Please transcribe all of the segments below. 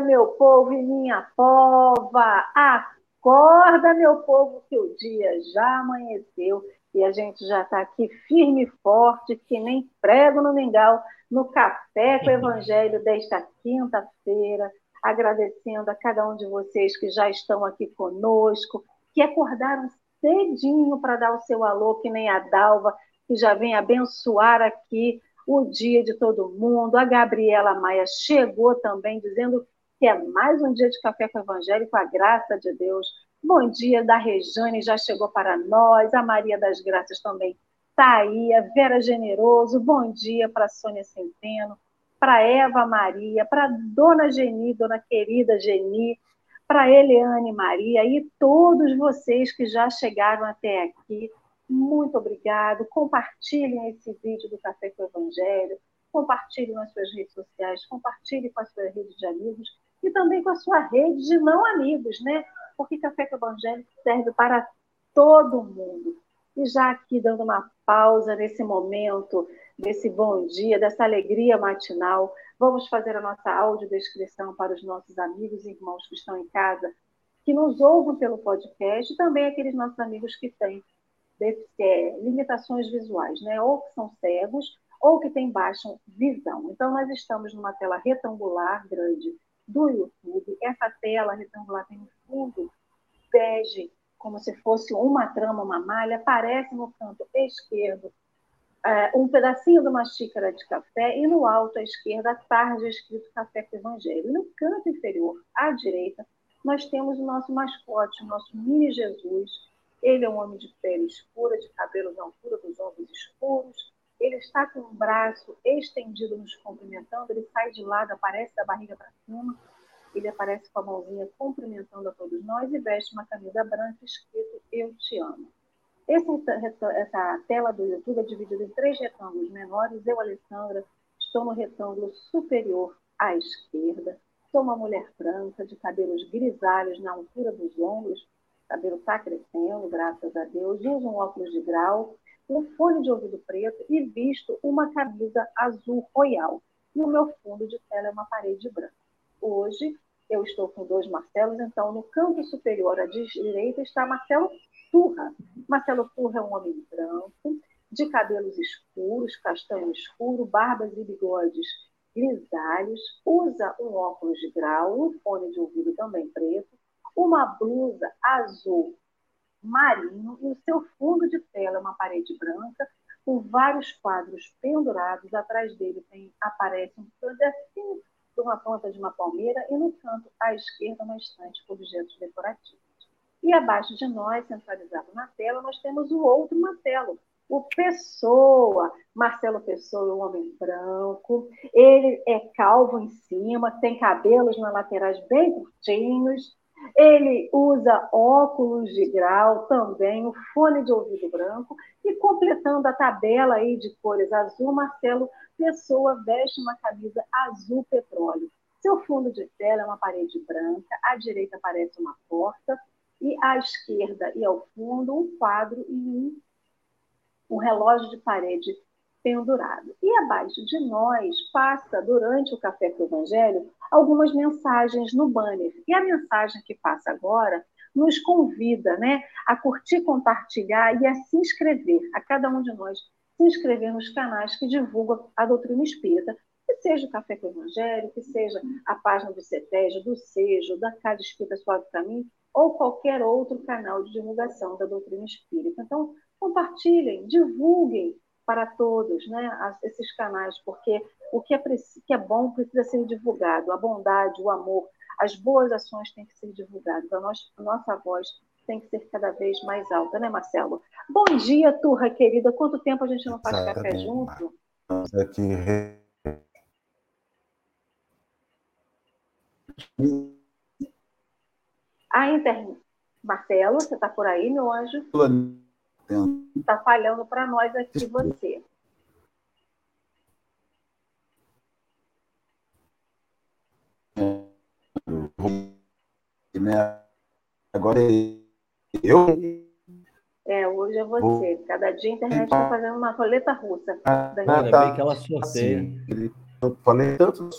Meu povo e minha pova! Acorda, meu povo, que o dia já amanheceu e a gente já está aqui firme e forte, que nem prego no mingau, no Café com o Evangelho desta quinta-feira, agradecendo a cada um de vocês que já estão aqui conosco, que acordaram cedinho para dar o seu alô, que nem a Dalva, que já vem abençoar aqui o dia de todo mundo. A Gabriela Maia chegou também dizendo que é mais um dia de café com o Evangelho, com a graça de Deus. Bom dia da Rejane, já chegou para nós. A Maria das Graças também está aí. A Vera Generoso, bom dia para a Sônia Centeno, para Eva Maria, para Dona Geni, Dona querida Geni, para Eliane Maria e todos vocês que já chegaram até aqui muito obrigado. Compartilhem esse vídeo do Café com o Evangelho. Compartilhe nas suas redes sociais, compartilhe com a sua rede de amigos e também com a sua rede de não amigos, né? Porque Café com o Evangelho serve para todo mundo. E já aqui dando uma pausa nesse momento, desse bom dia, dessa alegria matinal, vamos fazer a nossa audiodescrição para os nossos amigos e irmãos que estão em casa, que nos ouvem pelo podcast, e também aqueles nossos amigos que têm é, limitações visuais, né? ou que são cegos, ou que têm baixa visão. Então, nós estamos numa tela retangular grande do YouTube. Essa tela retangular tem um fundo bege, como se fosse uma trama, uma malha. Aparece no canto esquerdo é, um pedacinho de uma xícara de café e no alto à esquerda, à tarde, escrito Café com Evangelho. E no canto inferior, à direita, nós temos o nosso mascote, o nosso mini Jesus, ele é um homem de pele escura, de cabelos na altura dos ombros escuros. Ele está com o braço estendido, nos cumprimentando. Ele sai de lado, aparece da barriga para cima. Ele aparece com a mãozinha cumprimentando a todos nós e veste uma camisa branca escrito Eu Te Amo. Essa, essa tela do YouTube é dividida em três retângulos menores. Eu, Alessandra, estou no retângulo superior à esquerda. Sou uma mulher branca, de cabelos grisalhos na altura dos ombros o cabelo está crescendo, graças a Deus, uso um óculos de grau, um fone de ouvido preto e visto uma camisa azul royal. E o meu fundo de tela é uma parede branca. Hoje eu estou com dois Marcelos, então no canto superior à direita está Marcelo Turra. Marcelo Turra é um homem branco, de cabelos escuros, castanho escuro, barbas e bigodes grisalhos, usa um óculos de grau, um fone de ouvido também preto, uma blusa azul marinho e o seu fundo de tela é uma parede branca com vários quadros pendurados. Atrás dele tem, aparece um pedacinho de uma ponta de uma palmeira e no canto à esquerda uma estante com objetos decorativos. E abaixo de nós, centralizado na tela, nós temos o outro Marcelo, o Pessoa. Marcelo Pessoa é um homem branco, ele é calvo em cima, tem cabelos nas laterais bem curtinhos, ele usa óculos de grau também, o fone de ouvido branco e completando a tabela aí de cores azul, Marcelo Pessoa veste uma camisa azul petróleo. Seu fundo de tela é uma parede branca, à direita aparece uma porta e à esquerda e ao fundo um quadro e um, um relógio de parede pendurado. E abaixo de nós passa, durante o Café com o Evangelho, algumas mensagens no banner. E a mensagem que passa agora nos convida né, a curtir, compartilhar e a se inscrever, a cada um de nós se inscrever nos canais que divulgam a doutrina espírita, que seja o Café com o Evangelho, que seja a página do CETEJ, do SEJO, da Casa Espírita Suave Caminho, ou qualquer outro canal de divulgação da doutrina espírita. Então, compartilhem, divulguem, para todos, né, esses canais, porque o que é, que é bom precisa ser divulgado, a bondade, o amor, as boas ações têm que ser divulgadas, a, nós, a nossa voz tem que ser cada vez mais alta, né, Marcelo? Bom dia, turra querida, quanto tempo a gente não faz Exatamente. café junto? Aqui... A internet. Marcelo, você está por aí, meu anjo? Está falhando para nós aqui você. Né? Agora eu. É, hoje é você. Cada dia a internet está fazendo uma roleta russa. Ainda bem que ela sorteia. Assim, eu falei tanto.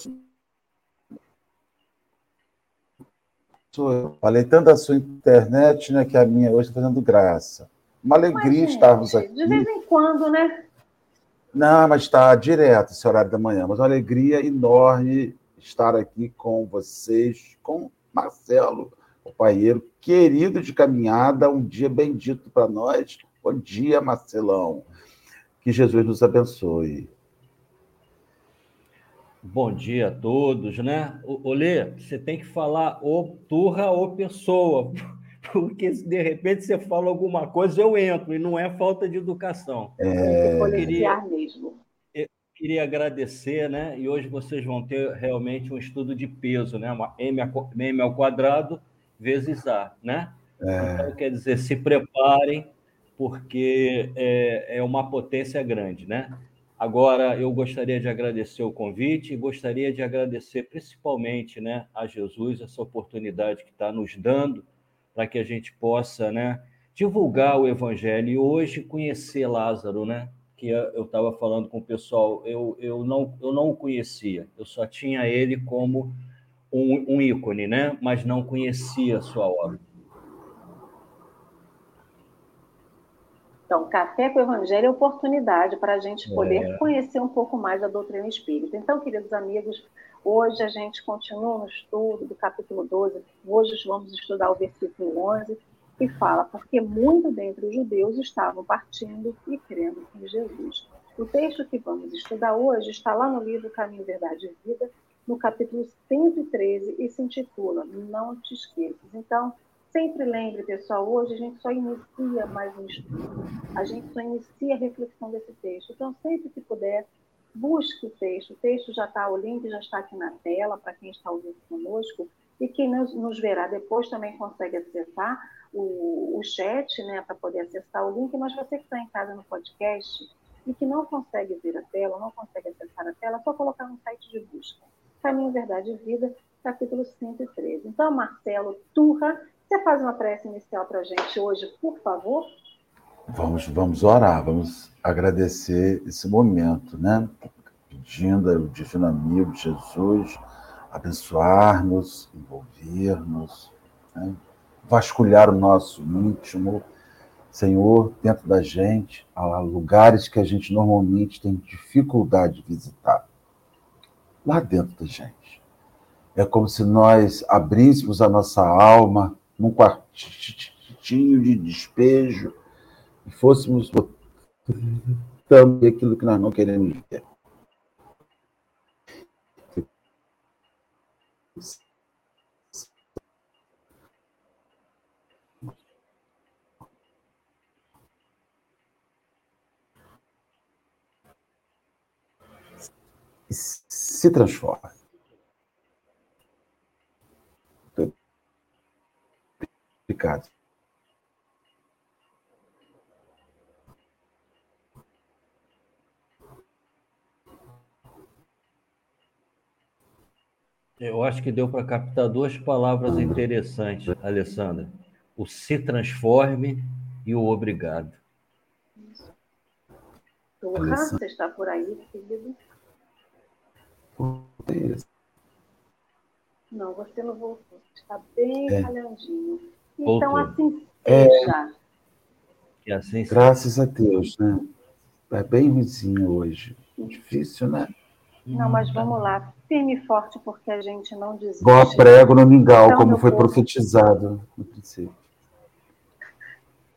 Falei tanto da sua internet, né, que a minha hoje está fazendo graça. Uma alegria Mas, estarmos gente, aqui. De vez em quando, né? Não, mas está direto esse horário da manhã. Mas uma alegria enorme estar aqui com vocês, com Marcelo, o paieiro querido de caminhada, um dia bendito para nós. Bom dia, Marcelão. Que Jesus nos abençoe. Bom dia a todos, né? Olê, você tem que falar ou turra ou pessoa, porque se de repente você fala alguma coisa, eu entro, e não é falta de educação. É... Eu queria, mesmo. Eu queria agradecer, né? E hoje vocês vão ter realmente um estudo de peso, né? Uma M, M ao quadrado vezes A, né? É... Então, quer dizer, se preparem, porque é, é uma potência grande, né? Agora, eu gostaria de agradecer o convite e gostaria de agradecer principalmente né, a Jesus essa oportunidade que está nos dando para que a gente possa né, divulgar o Evangelho e hoje conhecer Lázaro, né? Que eu estava falando com o pessoal, eu, eu, não, eu não o conhecia, eu só tinha ele como um, um ícone, né? Mas não conhecia a sua obra. Então, Café com o Evangelho é oportunidade para a gente poder é. conhecer um pouco mais da doutrina espírita. Então, queridos amigos, hoje a gente continua no estudo do capítulo 12. Hoje vamos estudar o versículo 11, que fala: Porque muito dentre os judeus estavam partindo e crendo em Jesus. O texto que vamos estudar hoje está lá no livro Caminho, Verdade e Vida, no capítulo 113, e se intitula Não te esqueças. Então, Sempre lembre, pessoal, hoje a gente só inicia mais um estudo, a gente só inicia a reflexão desse texto. Então, sempre que puder, busque o texto. O texto já está, o link já está aqui na tela para quem está ouvindo conosco. E quem nos, nos verá depois também consegue acessar o, o chat, né, para poder acessar o link. Mas você que está em casa no podcast e que não consegue ver a tela, não consegue acessar a tela, é só colocar no site de busca. Caminho, Verdade e Vida, capítulo 113. Então, Marcelo Turra você faz uma prece inicial para a gente hoje, por favor? Vamos, vamos orar, vamos agradecer esse momento, né? Pedindo ao Divino Amigo Jesus abençoar-nos, envolver-nos, né? vasculhar o nosso íntimo. Senhor, dentro da gente, há lugares que a gente normalmente tem dificuldade de visitar. Lá dentro da gente. É como se nós abríssemos a nossa alma num quartinho de despejo fôssemos botando aquilo que nós não queremos ver. se transforma. complicado. Eu acho que deu para captar duas palavras interessantes, Alessandra. O se transforme e o obrigado. Porra, você está por aí, querido? Não, você não voltou. Está bem é. calhandinho. Então, assim seja. Que assim seja. Graças a Deus, né? É bem ruizinho hoje. Difícil, né? Não, mas vamos lá. Firme e forte, porque a gente não desiste. Igual prego no mingau, então, como foi povo. profetizado no princípio.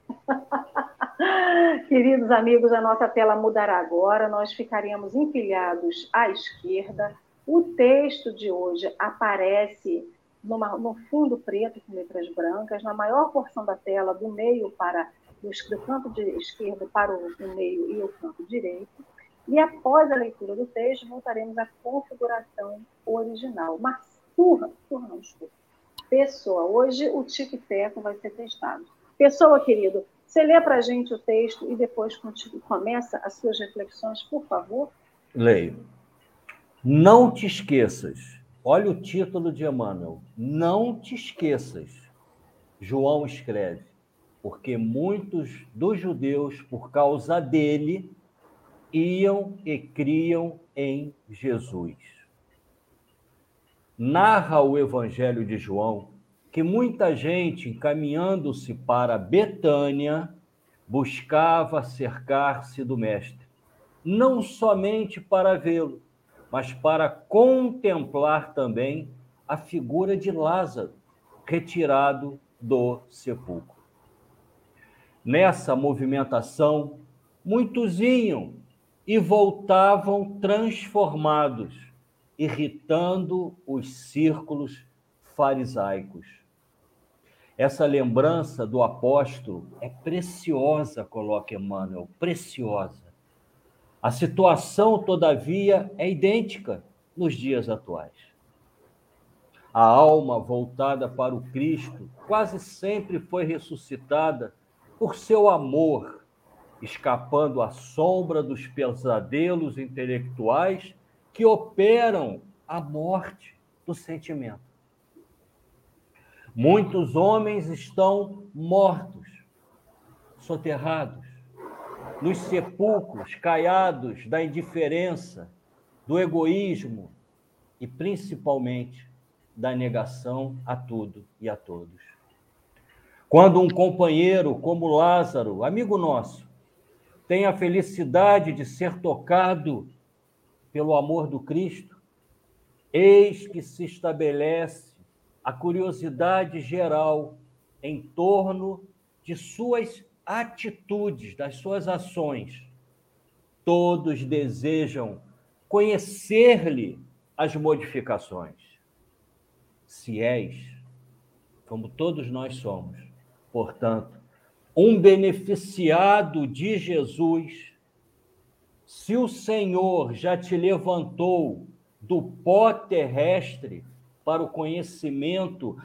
Queridos amigos, a nossa tela mudará agora. Nós ficaremos empilhados à esquerda. O texto de hoje aparece numa, no fundo preto com letras brancas, na maior porção da tela, do meio para do, do canto de esquerdo para o, o meio e o canto direito. E após a leitura do texto, voltaremos à configuração original. Mas, turra, turra não, desculpa. Pessoa, hoje o tic teco vai ser testado. Pessoa, querido, você lê para a gente o texto e depois começa as suas reflexões, por favor? Leio. Não te esqueças Olha o título de Emmanuel. Não te esqueças. João escreve, porque muitos dos judeus, por causa dele, iam e criam em Jesus. Narra o Evangelho de João que muita gente, encaminhando-se para Betânia, buscava cercar-se do Mestre, não somente para vê-lo, mas para contemplar também a figura de Lázaro, retirado do sepulcro. Nessa movimentação, muitos iam e voltavam transformados, irritando os círculos farisaicos. Essa lembrança do apóstolo é preciosa, coloca Emmanuel, preciosa. A situação, todavia, é idêntica nos dias atuais. A alma voltada para o Cristo quase sempre foi ressuscitada por seu amor, escapando à sombra dos pesadelos intelectuais que operam a morte do sentimento. Muitos homens estão mortos, soterrados, nos sepulcros caiados da indiferença, do egoísmo e principalmente da negação a tudo e a todos. Quando um companheiro como Lázaro, amigo nosso, tem a felicidade de ser tocado pelo amor do Cristo, eis que se estabelece a curiosidade geral em torno de suas atitudes, das suas ações. Todos desejam conhecer-lhe as modificações. Se és, como todos nós somos, portanto, um beneficiado de Jesus, se o Senhor já te levantou do pó terrestre para o conhecimento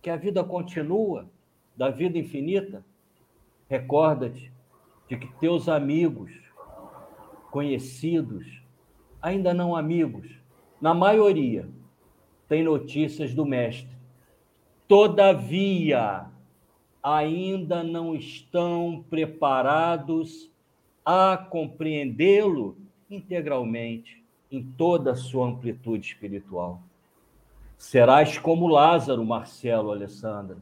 que a vida continua, da vida infinita, recorda-te de que teus amigos, conhecidos, ainda não amigos, na maioria, têm notícias do Mestre. Todavia, ainda não estão preparados a compreendê-lo integralmente, em toda a sua amplitude espiritual. Serás como Lázaro, Marcelo, Alessandra,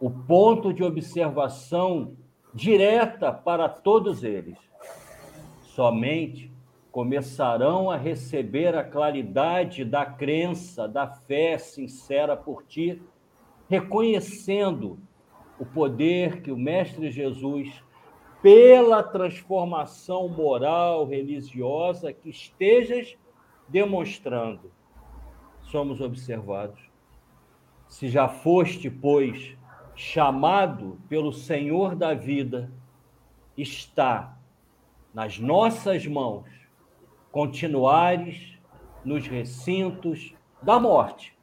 o ponto de observação direta para todos eles. Somente começarão a receber a claridade da crença, da fé sincera por ti, reconhecendo o poder que o Mestre Jesus, pela transformação moral, religiosa que estejas demonstrando, somos observados. Se já foste, pois, chamado pelo Senhor da vida, está nas nossas mãos continuares nos recintos da morte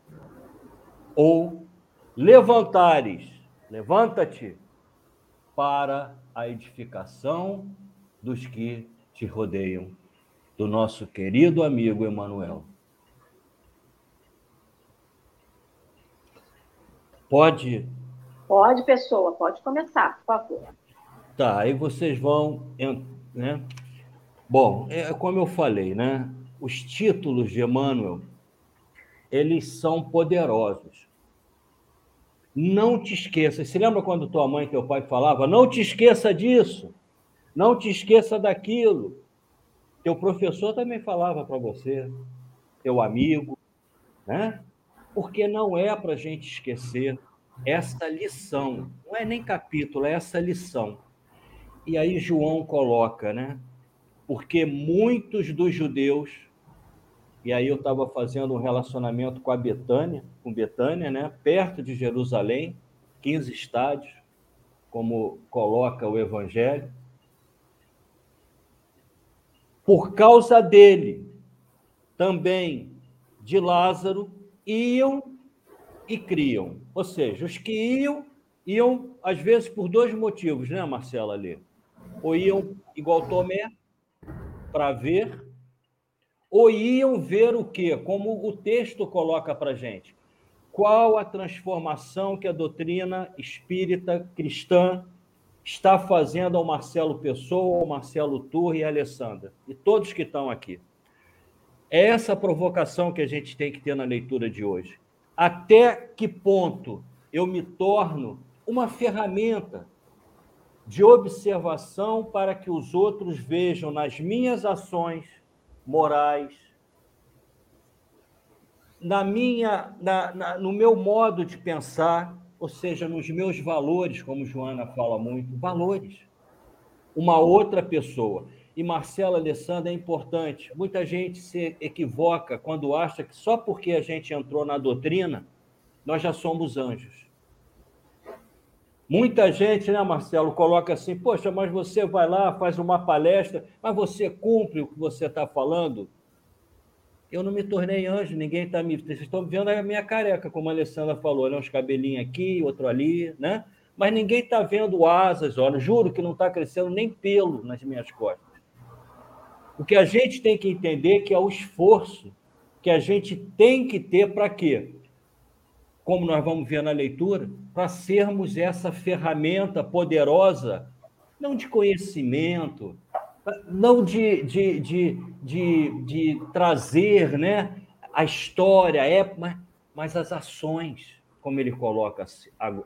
ou levantares Levanta-te para a edificação dos que te rodeiam, do nosso querido amigo Emanuel. Pode? Pode, pessoa, pode começar, por favor. Tá, aí vocês vão, né? Bom, é como eu falei, né? Os títulos de Emmanuel, eles são poderosos. Não te esqueça. Você lembra quando tua mãe e teu pai falavam? Não te esqueça disso. Não te esqueça daquilo. Teu professor também falava para você, teu amigo, né? Porque não é para a gente esquecer essa lição. Não é nem capítulo, é essa lição. E aí João coloca, né? Porque muitos dos judeus e aí eu estava fazendo um relacionamento com a Betânia, com Betânia, né? perto de Jerusalém, 15 estádios, como coloca o Evangelho. Por causa dele, também de Lázaro, iam e criam. Ou seja, os que iam, iam às vezes por dois motivos, né, Marcela ali? Ou iam igual Tomé, para ver, ou iam ver o quê? Como o texto coloca para gente. Qual a transformação que a doutrina espírita cristã está fazendo ao Marcelo Pessoa, ao Marcelo Turri e à Alessandra, e todos que estão aqui. É essa provocação que a gente tem que ter na leitura de hoje. Até que ponto eu me torno uma ferramenta de observação para que os outros vejam nas minhas ações morais, na minha, na, na, no meu modo de pensar, ou seja, nos meus valores, como Joana fala muito, valores. Uma outra pessoa. E Marcela Alessandra é importante. Muita gente se equivoca quando acha que só porque a gente entrou na doutrina, nós já somos anjos. Muita gente, né, Marcelo, coloca assim: poxa, mas você vai lá, faz uma palestra, mas você cumpre o que você está falando? Eu não me tornei anjo, ninguém está me. Vocês estão vendo a minha careca, como a Alessandra falou, né? uns cabelinhos aqui, outro ali, né? Mas ninguém está vendo asas, olha, juro que não está crescendo nem pelo nas minhas costas. O que a gente tem que entender é que é o esforço que a gente tem que ter para quê? Como nós vamos ver na leitura, para sermos essa ferramenta poderosa, não de conhecimento, não de, de, de, de, de trazer né, a história, é, mas, mas as ações, como ele coloca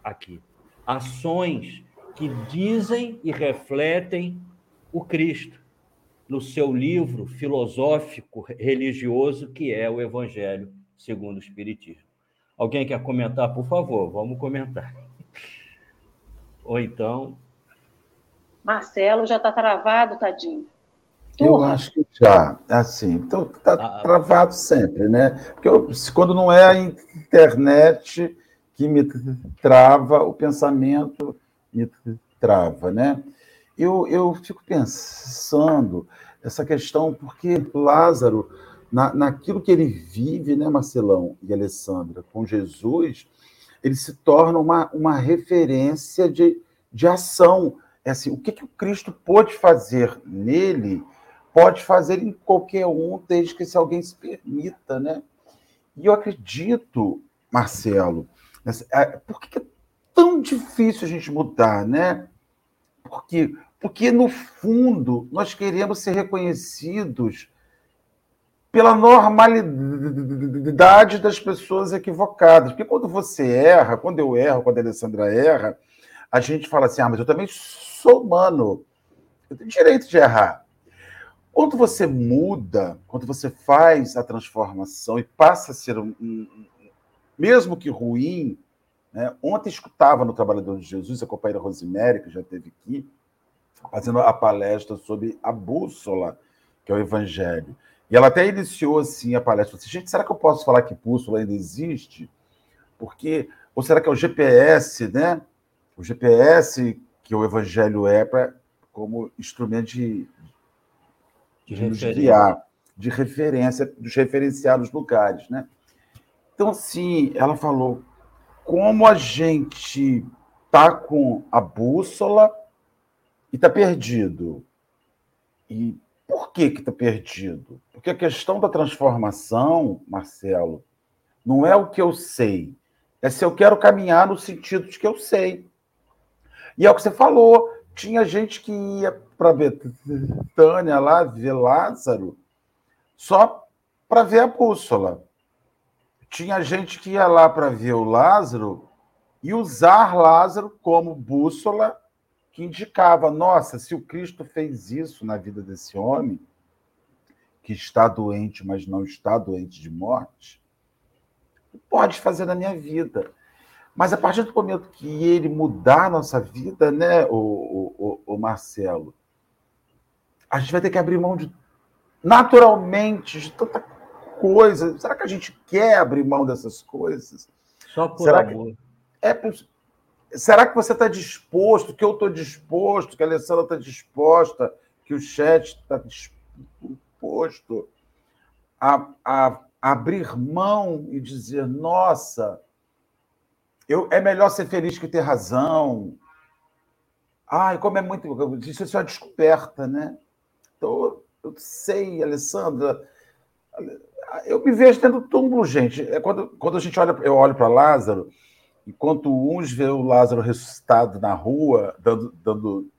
aqui. Ações que dizem e refletem o Cristo no seu livro filosófico religioso que é o Evangelho segundo o Espiritismo. Alguém quer comentar, por favor? Vamos comentar. Ou então. Marcelo já está travado, tadinho. Eu acho que já, assim, então está ah, travado sempre, né? Porque eu, quando não é a internet que me trava, o pensamento me trava, né? Eu, eu fico pensando essa questão, porque Lázaro na, naquilo que ele vive, né, Marcelão e Alessandra, com Jesus, ele se torna uma, uma referência de, de ação. É assim, o que, que o Cristo pôde fazer nele, pode fazer em qualquer um, desde que se alguém se permita, né? E eu acredito, Marcelo, é, por que é tão difícil a gente mudar, né? Porque, porque no fundo, nós queremos ser reconhecidos pela normalidade das pessoas equivocadas. Porque quando você erra, quando eu erro, quando a Alessandra erra, a gente fala assim: ah, mas eu também sou humano, eu tenho direito de errar. Quando você muda, quando você faz a transformação e passa a ser um, um mesmo que ruim, né? ontem escutava no Trabalhador de Jesus a companheira Rosemary, que já esteve aqui, fazendo a palestra sobre a bússola, que é o Evangelho. E ela até iniciou assim a palestra. Disse, Gente, será que eu posso falar que bússola ainda existe? Porque ou será que é o GPS, né? O GPS que o Evangelho é para como instrumento de, de, de nos guiar, de referência, de referenciar os lugares, né? Então, assim, ela falou como a gente tá com a bússola e tá perdido. E que está perdido? Porque a questão da transformação, Marcelo, não é o que eu sei, é se eu quero caminhar no sentido de que eu sei. E é o que você falou, tinha gente que ia para Betânia lá ver Lázaro só para ver a bússola. Tinha gente que ia lá para ver o Lázaro e usar Lázaro como bússola que indicava: nossa, se o Cristo fez isso na vida desse homem, que está doente, mas não está doente de morte, pode fazer na minha vida. Mas a partir do momento que ele mudar a nossa vida, né, o, o, o, Marcelo, a gente vai ter que abrir mão de naturalmente de tanta coisa. Será que a gente quer abrir mão dessas coisas? Só por Será amor. Que é Será que você está disposto, que eu estou disposto, que a Alessandra está disposta, que o chat está disposto a, a, abrir mão e dizer: nossa, eu, é melhor ser feliz que ter razão. Ai, como é muito. Isso é só descoberta, né? Então, eu sei, Alessandra. Eu me vejo tendo túmulo, gente. É quando, quando a gente olha, eu olho para Lázaro Enquanto uns vê o Lázaro ressuscitado na rua, dando, dando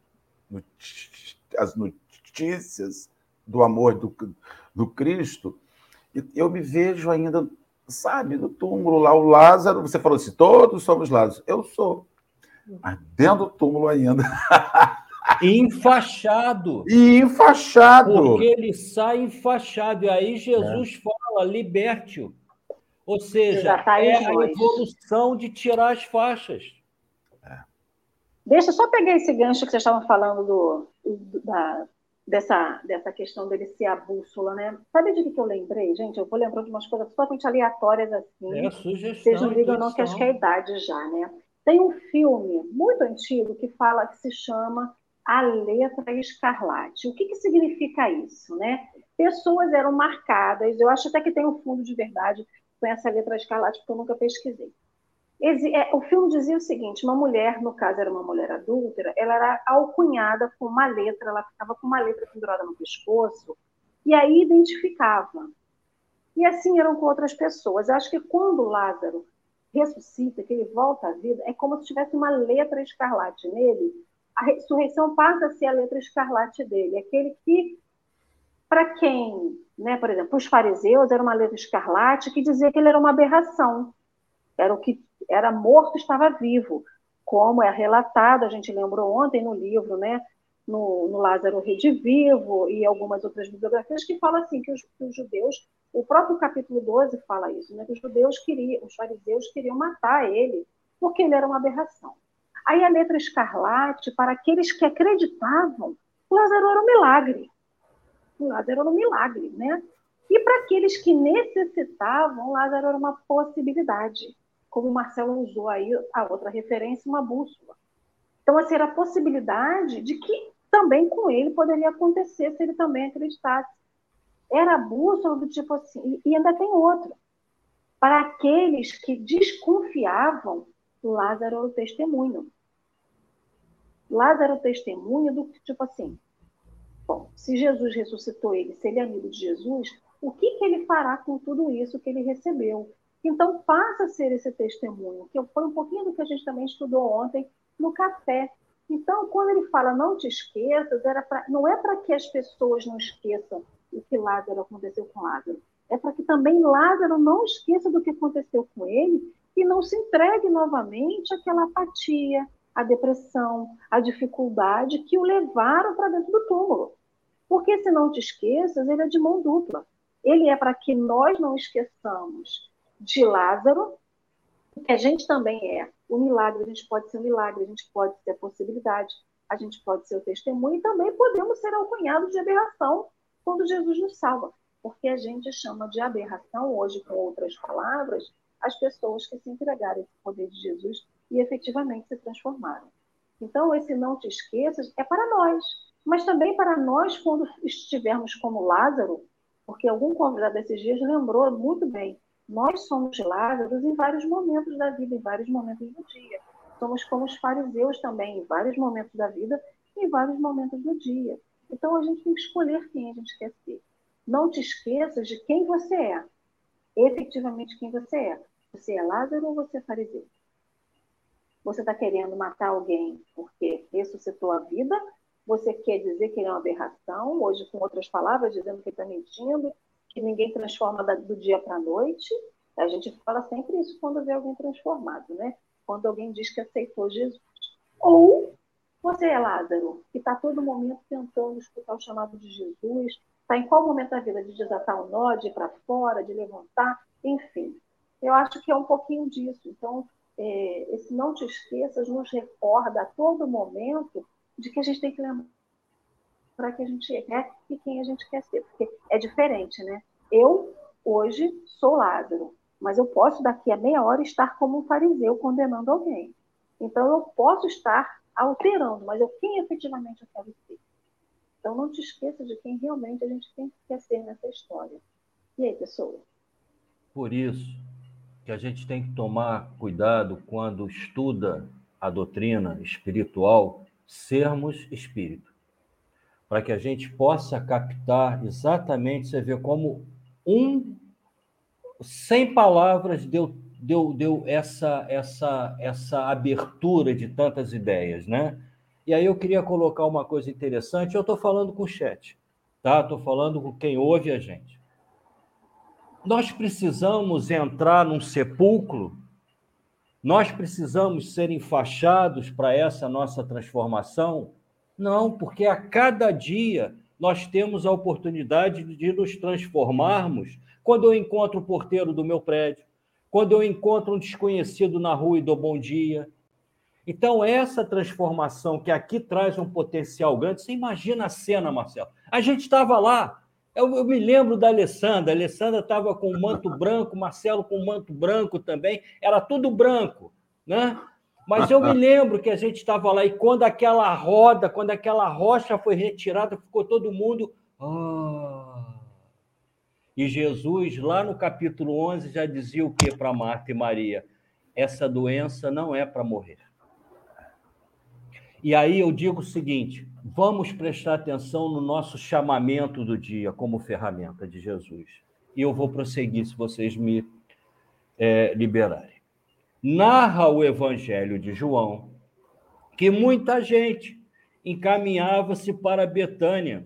as notícias do amor do, do Cristo, eu me vejo ainda sabe, no túmulo lá, o Lázaro, você falou assim, todos somos Lázaro. Eu sou. Mas dentro do túmulo ainda. Enfaixado. E enfaixado. Porque ele sai enfaixado. E aí Jesus é. fala, liberte-o. Ou seja, tá é a evolução de tirar as faixas. É. Deixa eu só pegar esse gancho que vocês estavam falando do, do da, dessa, dessa questão dele ser a bússola, né? Sabe de que eu lembrei, gente? Eu vou lembrar de umas coisas totalmente aleatórias assim. É sugestão. Vocês não ligam, não, que acho que é a idade já, né? Tem um filme muito antigo que fala que se chama A Letra Escarlate. O que, que significa isso, né? Pessoas eram marcadas, eu acho até que tem um fundo de verdade com essa letra escarlate, porque eu nunca pesquisei. É, o filme dizia o seguinte: uma mulher, no caso era uma mulher adúltera, ela era alcunhada com uma letra, ela ficava com uma letra pendurada no pescoço, e aí identificava. E assim eram com outras pessoas. Eu acho que quando Lázaro ressuscita, que ele volta à vida, é como se tivesse uma letra escarlate nele. A ressurreição passa a ser a letra escarlate dele, aquele que, para quem, né, por exemplo, os fariseus, era uma letra escarlate que dizia que ele era uma aberração, era o que era morto estava vivo, como é relatado, a gente lembrou ontem no livro, né, no, no Lázaro Redivivo e algumas outras bibliografias que falam assim que os, que os, judeus, o próprio capítulo 12 fala isso, né, que os judeus queriam, os fariseus queriam matar ele porque ele era uma aberração. Aí a letra escarlate, para aqueles que acreditavam, Lázaro era um milagre. Lázaro era um milagre, né? E para aqueles que necessitavam, Lázaro era uma possibilidade como o Marcelo usou aí a outra referência, uma bússola. Então, assim, era a possibilidade de que também com ele poderia acontecer se ele também acreditasse. Era a bússola do tipo assim, e ainda tem outra. Para aqueles que desconfiavam, Lázaro era o testemunho. Lázaro testemunho do tipo assim, bom, se Jesus ressuscitou ele, se ele é amigo de Jesus, o que, que ele fará com tudo isso que ele recebeu? Então, passa a ser esse testemunho, que foi um pouquinho do que a gente também estudou ontem no café. Então, quando ele fala não te esqueças, era pra, não é para que as pessoas não esqueçam o que Lázaro aconteceu com Lázaro. É para que também Lázaro não esqueça do que aconteceu com ele e não se entregue novamente àquela apatia, à depressão, à dificuldade que o levaram para dentro do túmulo. Porque se não te esqueças, ele é de mão dupla. Ele é para que nós não esqueçamos de Lázaro, que a gente também é. O milagre, a gente pode ser um milagre, a gente pode ser a possibilidade, a gente pode ser o testemunho e também podemos ser alcunhados de aberração quando Jesus nos salva. Porque a gente chama de aberração, hoje com outras palavras, as pessoas que se entregaram esse poder de Jesus e efetivamente se transformaram. Então, esse não te esqueças é para nós, mas também para nós quando estivermos como Lázaro, porque algum convidado desses dias lembrou muito bem nós somos Lázaros em vários momentos da vida, em vários momentos do dia. Somos como os fariseus também, em vários momentos da vida, em vários momentos do dia. Então a gente tem que escolher quem a gente quer ser. Não te esqueças de quem você é, efetivamente quem você é. Você é Lázaro ou você é fariseu? Você está querendo matar alguém porque ressuscitou a vida? Você quer dizer que ele é uma aberração? Hoje, com outras palavras, dizendo que ele está mentindo, que ninguém transforma do dia para a noite. A gente fala sempre isso quando vê alguém transformado, né? Quando alguém diz que aceitou Jesus. Ou você é Lázaro, que está todo momento tentando escutar o chamado de Jesus, está em qual momento da vida de desatar o nó, de ir para fora, de levantar, enfim. Eu acho que é um pouquinho disso. Então, é, esse não te esqueças nos recorda a todo momento de que a gente tem que lembrar para que a gente é e quem a gente quer ser, porque é diferente, né? Eu hoje sou Lázaro, mas eu posso daqui a meia hora estar como um fariseu condenando alguém. Então eu posso estar alterando, mas eu quem efetivamente eu quero ser. Então não te esqueça de quem realmente a gente tem quer ser nessa história. E aí, pessoa? Por isso que a gente tem que tomar cuidado quando estuda a doutrina espiritual, sermos espírito para que a gente possa captar exatamente, você vê como um, sem palavras, deu, deu, deu essa, essa, essa abertura de tantas ideias, né? E aí eu queria colocar uma coisa interessante, eu estou falando com o chat, tá? Estou falando com quem ouve a gente. Nós precisamos entrar num sepulcro, nós precisamos ser enfaixados para essa nossa transformação? Não, porque a cada dia nós temos a oportunidade de nos transformarmos quando eu encontro o porteiro do meu prédio, quando eu encontro um desconhecido na rua e dou bom dia. Então, essa transformação que aqui traz um potencial grande, você imagina a cena, Marcelo. A gente estava lá, eu, eu, me lembro da Alessandra, a Alessandra estava com um manto branco, Marcelo com um manto branco também, era tudo branco, né? Mas eu me lembro que a gente estava lá e quando aquela roda, quando aquela rocha foi retirada, ficou todo mundo. Oh. E Jesus, lá no capítulo 11, já dizia o que para Marta e Maria? Essa doença não é para morrer. E aí eu digo o seguinte: vamos prestar atenção no nosso chamamento do dia como ferramenta de Jesus. E eu vou prosseguir se vocês me é, liberarem narra o Evangelho de João que muita gente encaminhava-se para Betânia,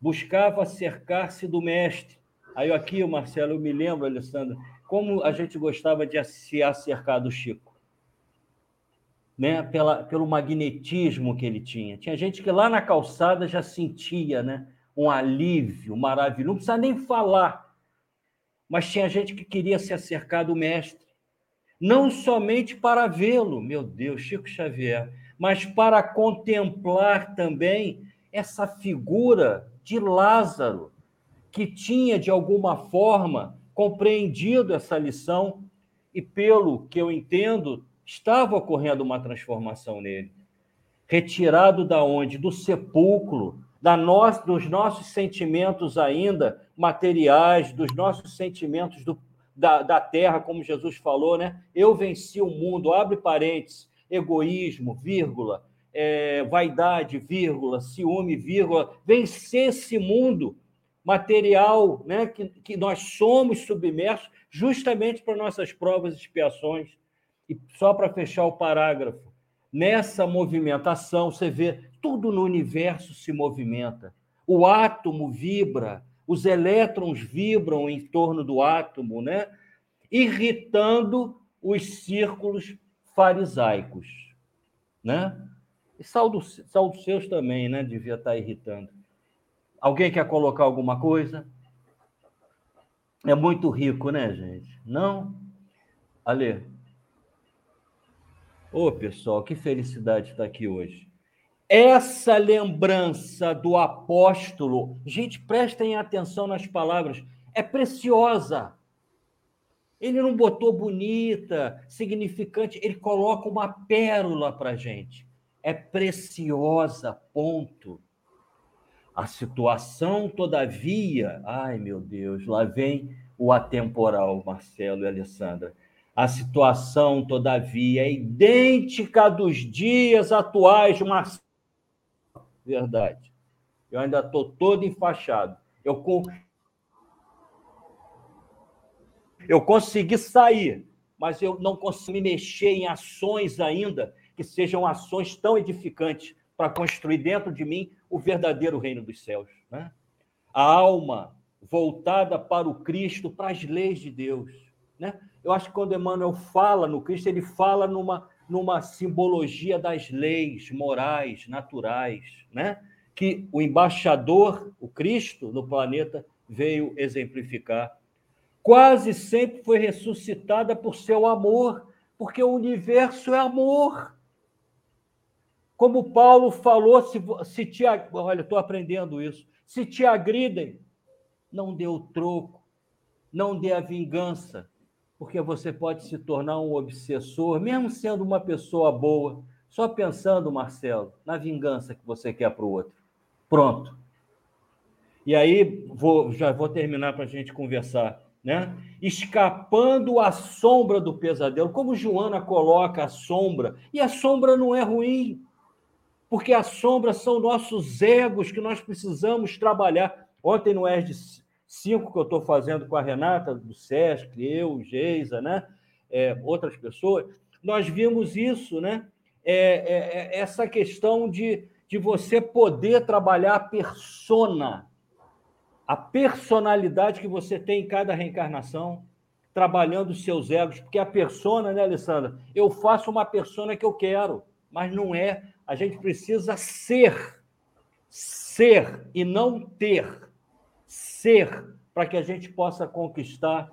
buscava cercar-se do Mestre. Aí aqui, Marcelo, eu me lembro, Alessandra, como a gente gostava de se acercar do Chico. Né? Pela, pelo magnetismo que ele tinha. Tinha gente que lá na calçada já sentia né? um alívio maravilhoso, não precisa nem falar, mas tinha gente que queria se acercar do mestre não somente para vê-lo, meu Deus, Chico Xavier, mas para contemplar também essa figura de Lázaro, que tinha, de alguma forma, compreendido essa lição e, pelo que eu entendo, estava ocorrendo uma transformação nele. Retirado da onde? Do sepulcro, da nós, dos nossos sentimentos ainda materiais, dos nossos sentimentos do da, da terra, como Jesus falou, né? Eu venci o mundo, abre parênteses, egoísmo, vírgula, é, vaidade, vírgula, ciúme, vírgula, vencer esse mundo material, né? Que, que nós somos submersos justamente para nossas provas e expiações. E só para fechar o parágrafo, nessa movimentação, você vê tudo no universo se movimenta. O átomo vibra, os elétrons vibram em torno do átomo, né? irritando os círculos farisaicos. Né? E saldo, seus também, né? Devia estar irritando. Alguém quer colocar alguma coisa? É muito rico, né, gente? Não? Ale. Ô, pessoal, que felicidade estar aqui hoje. Essa lembrança do apóstolo, gente, prestem atenção nas palavras, é preciosa. Ele não botou bonita, significante, ele coloca uma pérola para gente. É preciosa, ponto. A situação, todavia, ai meu Deus, lá vem o atemporal, Marcelo e Alessandra. A situação, todavia, é idêntica dos dias atuais, Marcelo verdade. Eu ainda estou todo enfaixado. Eu, eu consegui sair, mas eu não consigo me mexer em ações ainda que sejam ações tão edificantes para construir dentro de mim o verdadeiro reino dos céus. Né? A alma voltada para o Cristo, para as leis de Deus. Né? Eu acho que quando Emmanuel fala no Cristo, ele fala numa numa simbologia das leis morais, naturais, né? que o embaixador, o Cristo, no planeta, veio exemplificar. Quase sempre foi ressuscitada por seu amor, porque o universo é amor. Como Paulo falou, se, se te. Olha, estou aprendendo isso. Se te agridem, não dê o troco, não dê a vingança, porque você pode se tornar um obsessor, mesmo sendo uma pessoa boa, só pensando, Marcelo, na vingança que você quer para o outro. Pronto. E aí, vou, já vou terminar para a gente conversar. Né? Escapando à sombra do pesadelo, como Joana coloca a sombra, e a sombra não é ruim, porque a sombra são nossos egos que nós precisamos trabalhar. Ontem no ERD cinco que eu estou fazendo com a Renata, do SESC, eu, Geisa, né? É, outras pessoas, nós vimos isso, né? É, é, é, essa questão de, de você poder trabalhar a persona, a personalidade que você tem em cada reencarnação, trabalhando os seus egos, porque a persona, né, Alessandra? Eu faço uma persona que eu quero, mas não é. A gente precisa ser, ser e não ter. Ser para que a gente possa conquistar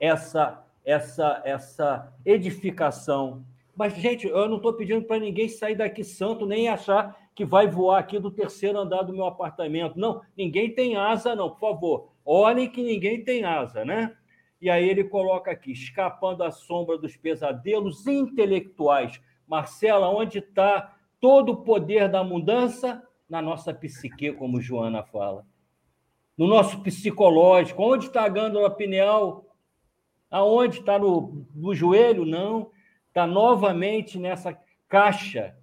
essa essa essa edificação. Mas gente, eu não estou pedindo para ninguém sair daqui santo nem achar que vai voar aqui do terceiro andar do meu apartamento. Não, ninguém tem asa, não, por favor. Olhem que ninguém tem asa, né? E aí ele coloca aqui, escapando à sombra dos pesadelos intelectuais. Marcela, onde está todo o poder da mudança? Na nossa psique, como Joana fala. No nosso psicológico. Onde está a glândula pineal? Aonde está no, no joelho? Não. Está novamente nessa caixa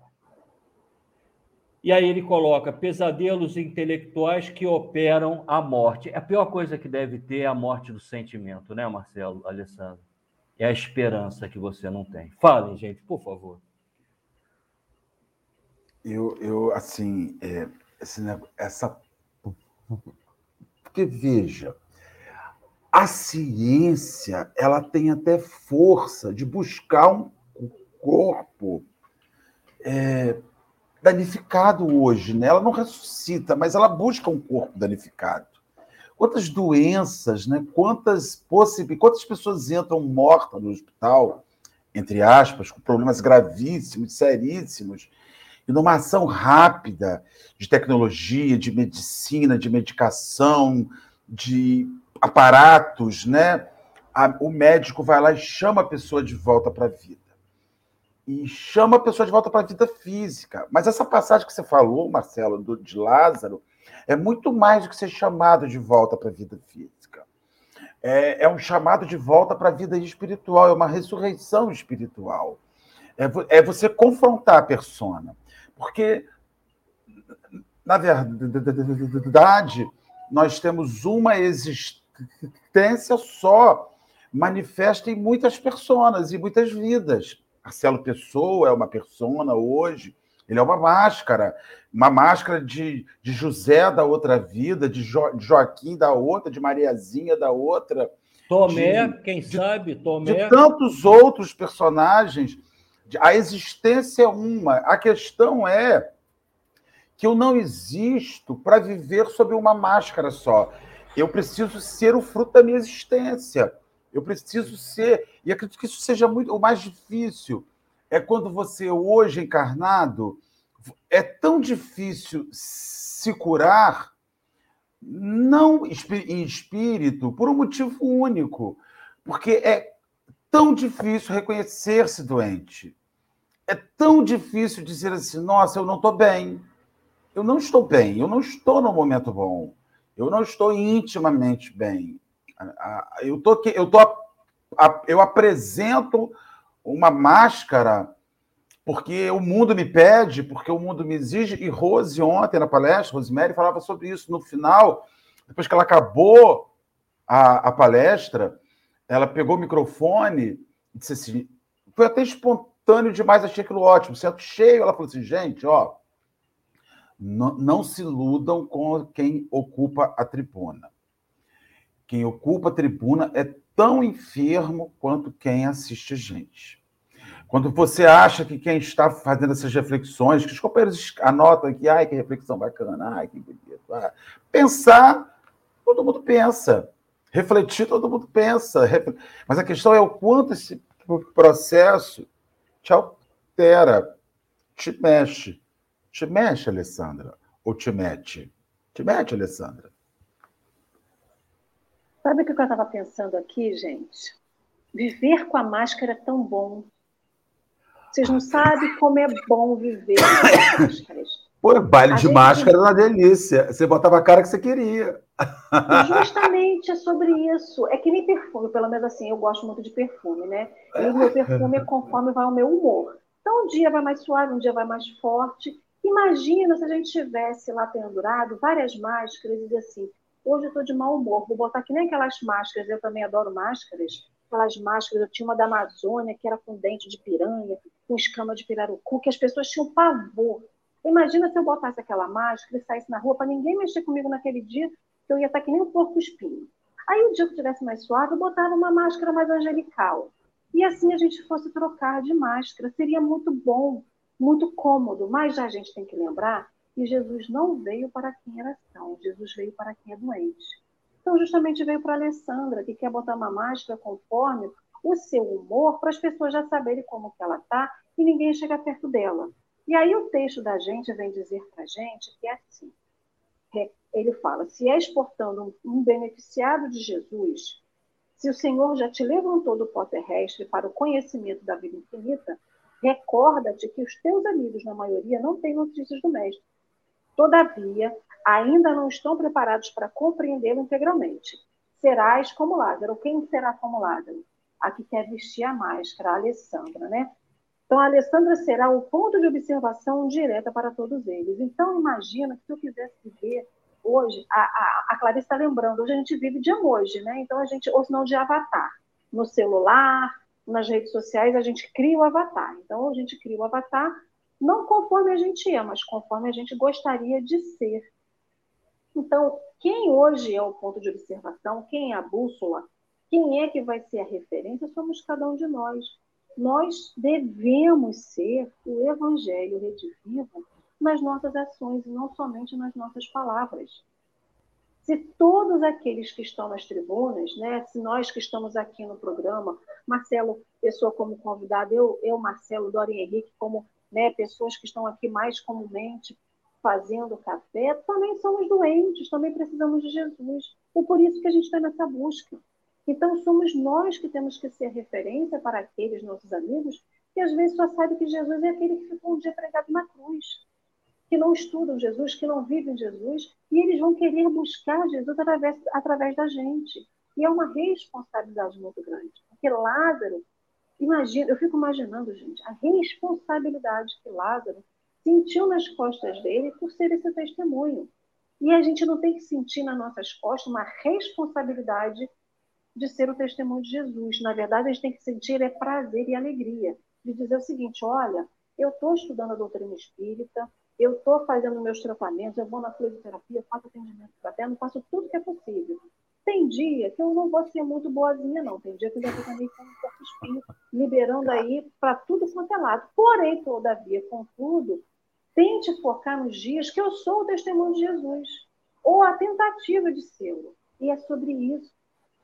e aí ele coloca pesadelos intelectuais que operam a morte. A pior coisa que deve ter é a morte do sentimento, né, Marcelo, Alessandro? É a esperança que você não tem. Falem, gente, por favor. Eu, eu assim, é, essa. Porque, veja, a ciência ela tem até força de buscar um corpo é, danificado hoje, né? Ela não ressuscita, mas ela busca um corpo danificado. Quantas doenças, né? Quantas possibilidades, quantas pessoas entram mortas no hospital, entre aspas, com problemas gravíssimos, seríssimos, e numa ação rápida de tecnologia, de medicina, de medicação, de aparatos, né? o médico vai lá e chama a pessoa de volta para a vida e chama a pessoa de volta para a vida física. Mas essa passagem que você falou, Marcelo, do, de Lázaro, é muito mais do que ser chamado de volta para a vida física. É, é, um chamado de volta para a vida espiritual, é uma ressurreição espiritual. É, é você confrontar a persona. Porque, na verdade, nós temos uma existência só, manifesta em muitas personas e muitas vidas. Marcelo Pessoa é uma persona hoje, ele é uma máscara, uma máscara de, de José da outra vida, de, jo, de Joaquim da outra, de Mariazinha da outra. Tomé, de, quem de, sabe, Tomé. De tantos outros personagens. A existência é uma. A questão é que eu não existo para viver sob uma máscara só. Eu preciso ser o fruto da minha existência. Eu preciso ser, e acredito que isso seja muito o mais difícil. É quando você, hoje encarnado, é tão difícil se curar, não em espírito, por um motivo único. Porque é tão difícil reconhecer-se doente. É tão difícil dizer assim: nossa, eu não estou bem. Eu não estou bem, eu não estou no momento bom. Eu não estou intimamente bem. Eu tô eu tô eu apresento uma máscara porque o mundo me pede, porque o mundo me exige. E Rose ontem na palestra, Rosemary falava sobre isso no final, depois que ela acabou a, a palestra, ela pegou o microfone e disse assim, foi até espontâneo demais, achei aquilo ótimo, certo cheio. Ela falou assim, gente, ó, não, não se iludam com quem ocupa a tribuna. Quem ocupa a tribuna é tão enfermo quanto quem assiste a gente. Quando você acha que quem está fazendo essas reflexões, que os companheiros anotam aqui, ai, que reflexão bacana, ai, que bonito. Ah, pensar, todo mundo pensa. Refletir, todo mundo pensa. Mas a questão é o quanto esse processo te altera, te mexe. Te mexe, Alessandra? Ou te mete? Te mete, Alessandra? Sabe o que eu estava pensando aqui, gente? Viver com a máscara é tão bom. Vocês não sabem como é bom viver com máscaras. Pô, baile a de gente... máscara é uma delícia. Você botava a cara que você queria. Justamente é sobre isso. É que nem perfume, pelo menos assim, eu gosto muito de perfume, né? E o meu perfume é conforme vai o meu humor. Então, um dia vai mais suave, um dia vai mais forte. Imagina se a gente tivesse lá pendurado várias máscaras e dizer assim: Hoje eu estou de mau humor. Vou botar que nem aquelas máscaras, eu também adoro máscaras. Aquelas máscaras, eu tinha uma da Amazônia, que era com dente de piranha, com escama de pirarucu, que as pessoas tinham pavor. Imagina se eu botasse aquela máscara e saísse na rua para ninguém mexer comigo naquele dia. que eu ia estar que nem um porco espinho. Aí o dia que estivesse mais suave, eu botava uma máscara mais angelical. E assim a gente fosse trocar de máscara. Seria muito bom, muito cômodo. Mas a gente tem que lembrar que Jesus não veio para quem era são, Jesus veio para quem é doente. Então, justamente veio para a Alessandra, que quer botar uma máscara conforme o seu humor, para as pessoas já saberem como que ela está e ninguém chega perto dela. E aí o texto da gente vem dizer para a gente que é assim. Ele fala, se és, portanto, um beneficiado de Jesus, se o Senhor já te levantou do pó terrestre para o conhecimento da vida infinita, recorda-te que os teus amigos, na maioria, não têm notícias do Mestre. Todavia, ainda não estão preparados para compreendê-lo integralmente. Serás como Lázaro. Quem será como Lázaro? A que quer vestir a máscara, a Alessandra, né? Então, a Alessandra será o ponto de observação direta para todos eles. Então, imagina que se eu quisesse viver hoje, a, a, a Clarice está lembrando, hoje a gente vive de emoji, né? Então, a gente, ou senão de avatar. No celular, nas redes sociais, a gente cria o avatar. Então, a gente cria o avatar não conforme a gente é, mas conforme a gente gostaria de ser. Então, quem hoje é o ponto de observação, quem é a bússola, quem é que vai ser a referência, somos cada um de nós. Nós devemos ser o evangelho redivivo nas nossas ações e não somente nas nossas palavras. Se todos aqueles que estão nas tribunas, né, se nós que estamos aqui no programa, Marcelo, pessoa como convidado, eu, eu Marcelo, Dorian Henrique, como né, pessoas que estão aqui mais comumente fazendo café, também somos doentes, também precisamos de Jesus. E por isso que a gente está nessa busca. Então, somos nós que temos que ser referência para aqueles nossos amigos que às vezes só sabem que Jesus é aquele que ficou um dia pregado na cruz, que não estudam Jesus, que não vivem Jesus, e eles vão querer buscar Jesus através, através da gente. E é uma responsabilidade muito grande, porque Lázaro Imagina, eu fico imaginando, gente, a responsabilidade que Lázaro sentiu nas costas dele por ser esse testemunho. E a gente não tem que sentir nas nossas costas uma responsabilidade de ser o testemunho de Jesus. Na verdade, a gente tem que sentir é prazer e alegria de dizer o seguinte: olha, eu estou estudando a doutrina espírita, eu estou fazendo meus tratamentos, eu vou na fisioterapia, faço atendimento fraterno, faço tudo que é possível. Tem dia que eu não vou ser muito boazinha, não. Tem dia que eu já fico meio com um pouco espinho, liberando aí para tudo quanto é lado. Porém, todavia, contudo, tente focar nos dias que eu sou o testemunho de Jesus, ou a tentativa de ser. E é sobre isso.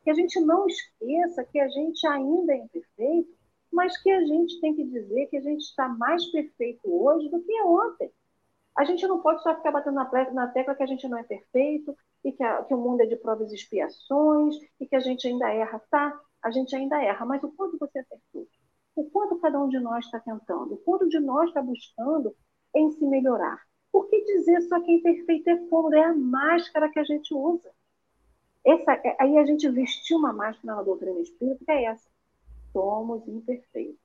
Que a gente não esqueça que a gente ainda é imperfeito, mas que a gente tem que dizer que a gente está mais perfeito hoje do que ontem. A gente não pode só ficar batendo na tecla que a gente não é perfeito, e que, a, que o mundo é de provas e expiações, e que a gente ainda erra, tá? A gente ainda erra, mas o quanto você acertou? O quanto cada um de nós está tentando? O quanto de nós está buscando em se melhorar? Por que dizer só que imperfeito é cômodo? É a máscara que a gente usa. Essa, é, aí a gente vestiu uma máscara na doutrina espírita, que é essa. Somos imperfeitos.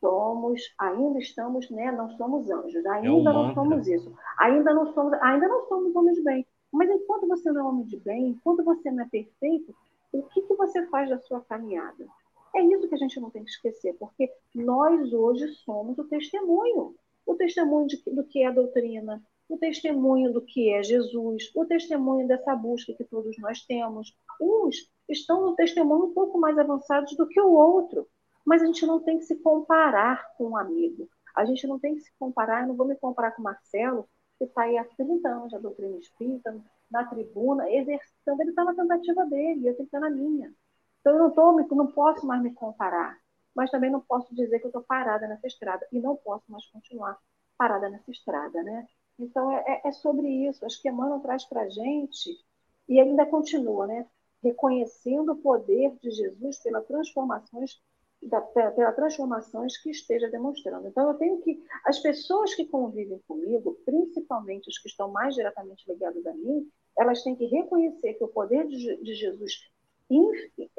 Somos, ainda estamos, né? Não somos anjos, ainda é não somos isso. Ainda não somos, ainda não somos homens bem. Mas enquanto você não é homem de bem, enquanto você não é perfeito, o que, que você faz da sua caminhada? É isso que a gente não tem que esquecer, porque nós hoje somos o testemunho. O testemunho de, do que é a doutrina, o testemunho do que é Jesus, o testemunho dessa busca que todos nós temos. Uns estão no testemunho um pouco mais avançados do que o outro, mas a gente não tem que se comparar com um amigo. A gente não tem que se comparar, eu não vou me comparar com o Marcelo, que está aí há 30 anos da doutrina espírita, na tribuna, exercitando, ele está na tentativa dele, eu tenho que na minha. Então, eu não, tô, não posso mais me comparar, mas também não posso dizer que eu estou parada nessa estrada, e não posso mais continuar parada nessa estrada, né? Então, é, é, é sobre isso. Acho que Emmanuel traz para a gente, e ainda continua, né? Reconhecendo o poder de Jesus pelas transformações pela transformações que esteja demonstrando. Então, eu tenho que. As pessoas que convivem comigo, principalmente os que estão mais diretamente ligados a mim, elas têm que reconhecer que o poder de, de Jesus,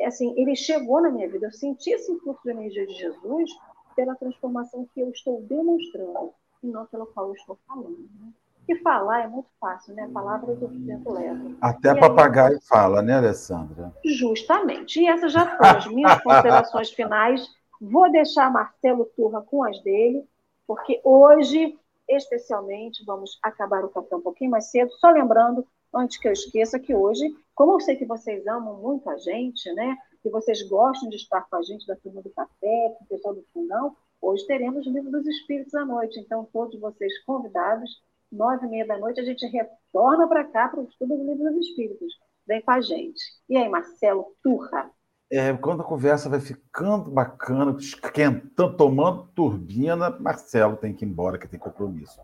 assim, ele chegou na minha vida. Eu senti esse fluxo de energia de Jesus pela transformação que eu estou demonstrando, e não pela qual eu estou falando. Né? E falar é muito fácil, né? Palavras o tempo leva. Até e papagaio aí, fala, né, Alessandra? Justamente. E essas já foram as minhas considerações finais. Vou deixar Marcelo Turra com as dele, porque hoje, especialmente, vamos acabar o café um pouquinho mais cedo. Só lembrando, antes que eu esqueça que hoje, como eu sei que vocês amam muito a gente, né? Que vocês gostam de estar com a gente da turma do café, com o pessoal do fundão, hoje teremos o livro dos Espíritos à noite. Então, todos vocês convidados, nove e meia da noite, a gente retorna para cá para o estudo do livro dos Espíritos. Vem com a gente. E aí, Marcelo Turra? É, quando a conversa vai ficando bacana, esquentando, tomando turbina, Marcelo tem que ir embora, que tem compromisso.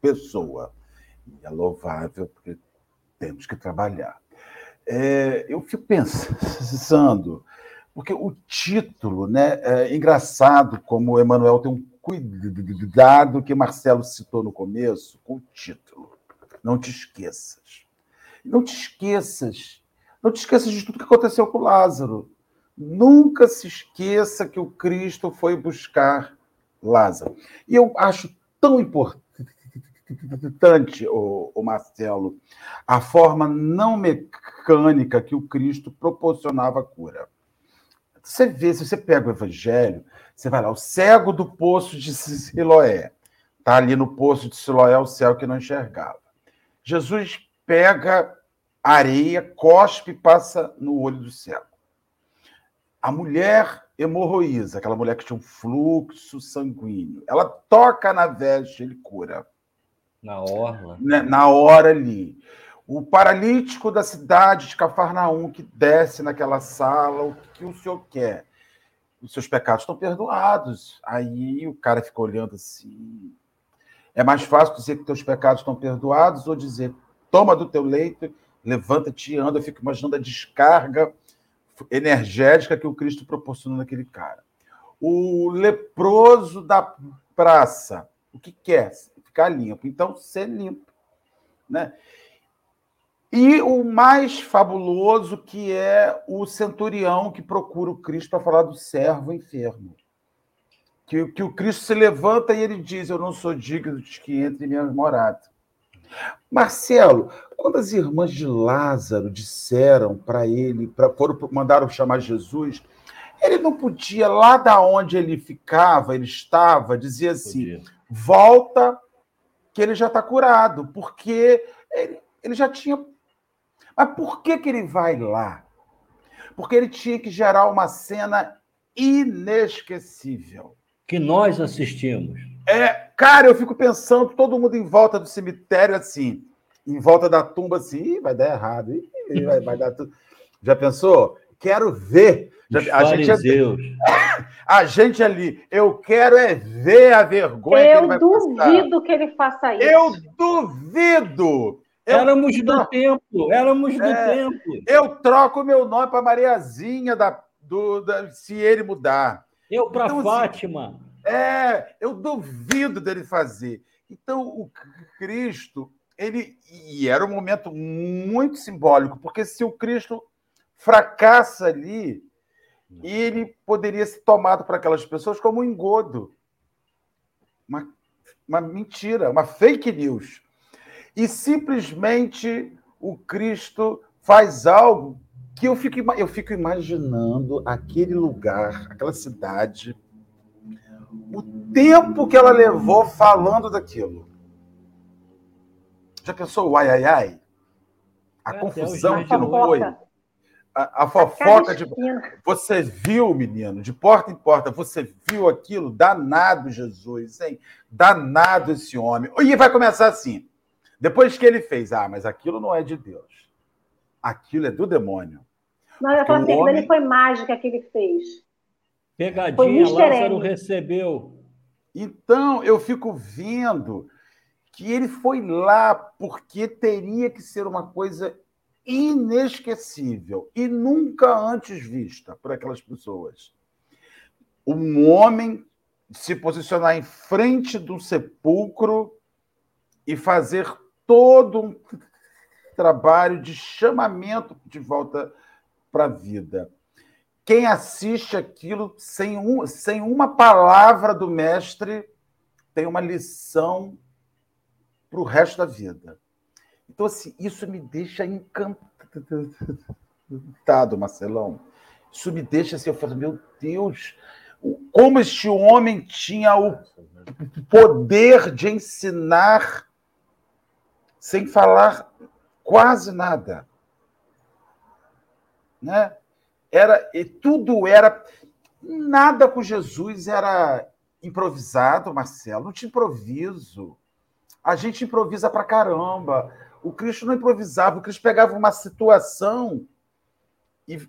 Pessoa. E é louvável, porque temos que trabalhar. É, eu fico pensando, porque o título, né, é engraçado como o Emanuel tem um cuidado que Marcelo citou no começo, com o título. Não te esqueças. Não te esqueças. Não te esqueças de tudo que aconteceu com Lázaro. Nunca se esqueça que o Cristo foi buscar Lázaro. E eu acho tão importante o, o Marcelo, a forma não mecânica que o Cristo proporcionava a cura. Você vê, se você pega o Evangelho, você vai lá, o cego do poço de Siloé. Está ali no poço de Siloé, o céu que não enxergava. Jesus pega areia, cospe e passa no olho do cego. A mulher hemorroísa, aquela mulher que tinha um fluxo sanguíneo, ela toca na veste, ele cura. Na orla. Né, na hora ali. O paralítico da cidade de Cafarnaum que desce naquela sala, o que o senhor quer? Os seus pecados estão perdoados. Aí o cara fica olhando assim. É mais fácil dizer que teus pecados estão perdoados ou dizer, toma do teu leito, levanta-te e anda. Eu fico imaginando a descarga energética que o Cristo proporcionou naquele cara. O leproso da praça, o que quer? ficar limpo. Então, ser limpo. Né? E o mais fabuloso que é o centurião que procura o Cristo para falar do servo enfermo. Que, que o Cristo se levanta e ele diz: Eu não sou digno de que entre em minha morada. Marcelo, quando as irmãs de Lázaro disseram para ele, pra, foram, mandaram chamar Jesus, ele não podia, lá da onde ele ficava, ele estava, dizer assim: volta que ele já está curado, porque ele, ele já tinha. Mas por que, que ele vai lá? Porque ele tinha que gerar uma cena inesquecível. Que nós assistimos. É, cara, eu fico pensando, todo mundo em volta do cemitério, assim, em volta da tumba, assim, vai dar errado, vai, vai dar tudo. Já pensou? Quero ver os a. Gente, a gente ali, eu quero é ver a vergonha eu que ele vai duvido que ele faça isso. Eu duvido. Eu éramos do tempo, éramos do é, tempo. Eu troco meu nome para Mariazinha da, do, da, se ele mudar. Eu para então, assim, Fátima. Assim, é, eu duvido dele fazer. Então, o Cristo, ele. E era um momento muito simbólico, porque se o Cristo fracassa ali, ele poderia ser tomado por aquelas pessoas como um engodo. Uma, uma mentira, uma fake news. E simplesmente o Cristo faz algo que eu fico, eu fico imaginando aquele lugar, aquela cidade, o tempo que ela levou falando daquilo. Já pensou o ai, ai, ai? A é, confusão que não foi a, a fofoca de. Você viu, menino, de porta em porta, você viu aquilo? Danado Jesus, hein? Danado esse homem. E vai começar assim. Depois que ele fez, ah, mas aquilo não é de Deus. Aquilo é do demônio. Não, eu falo assim, homem... ele foi mágica que ele fez. Pegadinha, Lázaro recebeu. Então, eu fico vendo que ele foi lá porque teria que ser uma coisa inesquecível e nunca antes vista por aquelas pessoas. Um homem se posicionar em frente do sepulcro e fazer todo um trabalho de chamamento de volta para a vida. Quem assiste aquilo sem, um, sem uma palavra do mestre tem uma lição para o resto da vida. Então, assim, isso me deixa encantado, Marcelão. Isso me deixa assim, eu falo, meu Deus, como este homem tinha o poder de ensinar sem falar quase nada. Né? Era, e tudo era. Nada com Jesus era improvisado, Marcelo. Não tinha improviso. A gente improvisa pra caramba. O Cristo não improvisava, o Cristo pegava uma situação e,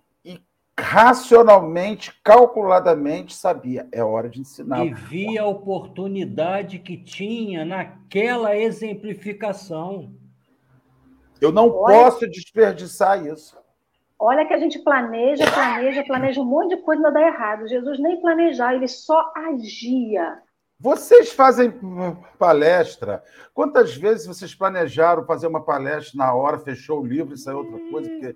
racionalmente, calculadamente sabia, é hora de ensinar. E via a oportunidade que tinha naquela exemplificação. Eu não Olha... posso desperdiçar isso. Olha que a gente planeja, planeja, planeja um monte de coisa e não dá errado. Jesus nem planejar, ele só agia. Vocês fazem palestra. Quantas vezes vocês planejaram fazer uma palestra na hora, fechou o livro e saiu outra coisa? Porque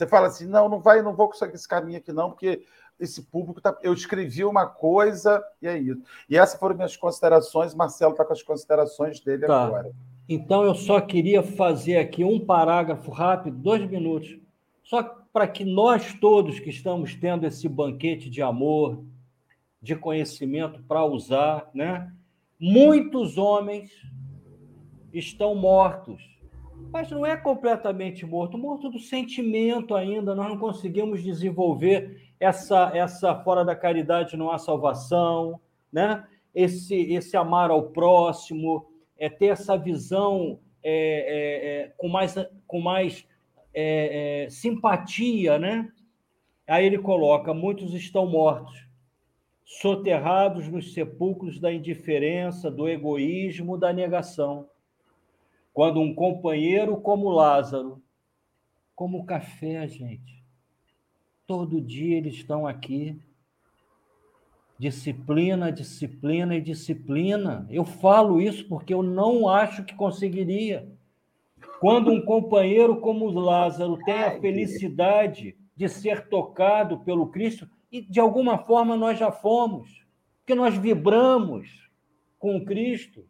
você fala assim: não, não vai, não vou com esse caminho aqui, não, porque esse público tá. Eu escrevi uma coisa e é isso. E essas foram minhas considerações. Marcelo está com as considerações dele tá. agora. Então eu só queria fazer aqui um parágrafo rápido, dois minutos só para que nós todos que estamos tendo esse banquete de amor, de conhecimento para usar, né? Muitos homens estão mortos, mas não é completamente morto, morto do sentimento ainda. Nós não conseguimos desenvolver essa essa fora da caridade não há salvação, né? Esse esse amar ao próximo, é ter essa visão é, é, é, com mais com mais é, é, simpatia, né? Aí ele coloca: muitos estão mortos, soterrados nos sepulcros da indiferença, do egoísmo, da negação. Quando um companheiro como Lázaro, como café, gente, todo dia eles estão aqui. Disciplina, disciplina e disciplina. Eu falo isso porque eu não acho que conseguiria. Quando um companheiro como Lázaro tem a felicidade de ser tocado pelo Cristo, e de alguma forma nós já fomos, porque nós vibramos com Cristo,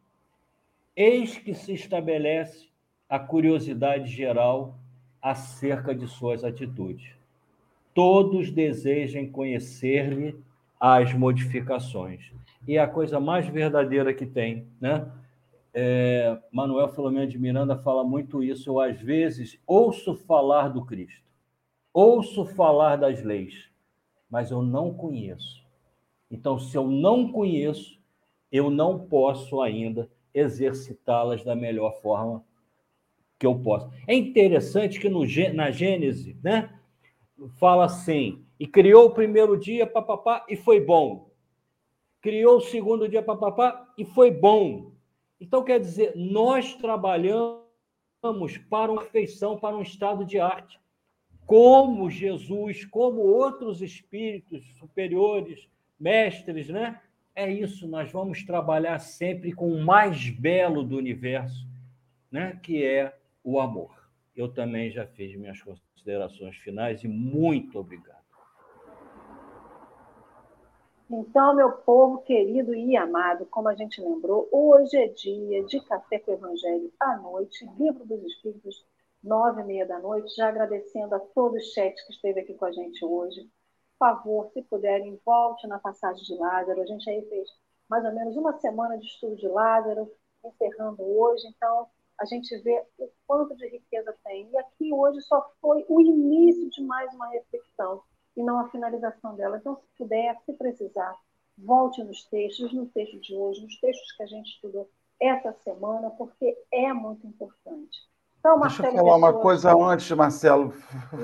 eis que se estabelece a curiosidade geral acerca de suas atitudes. Todos desejam conhecer-lhe as modificações. E a coisa mais verdadeira que tem, né? é, Manuel Filomeno de Miranda fala muito isso. Eu, às vezes, ouço falar do Cristo, ouço falar das leis, mas eu não conheço. Então, se eu não conheço, eu não posso ainda exercitá-las da melhor forma que eu posso. É interessante que no, na Gênese, né, fala assim: e criou o primeiro dia, papapá, e foi bom. Criou o segundo dia, papapá, e foi bom. Então, quer dizer, nós trabalhamos para uma perfeição, para um estado de arte. Como Jesus, como outros espíritos superiores, mestres, né? É isso, nós vamos trabalhar sempre com o mais belo do universo, né? que é o amor. Eu também já fiz minhas considerações finais e muito obrigado. Então, meu povo querido e amado, como a gente lembrou, hoje é dia de Café com o Evangelho à noite, Livro dos Espíritos, nove e meia da noite. Já agradecendo a todo o chat que esteve aqui com a gente hoje. Favor, se puderem, volte na passagem de Lázaro. A gente aí fez mais ou menos uma semana de estudo de Lázaro, encerrando hoje. Então, a gente vê o quanto de riqueza tem. E aqui hoje só foi o início de mais uma reflexão e não a finalização dela. Então, se puder, se precisar, volte nos textos, no texto de hoje, nos textos que a gente estudou essa semana, porque é muito importante. Então, Marcelo Deixa eu falar uma coisa antes, Marcelo,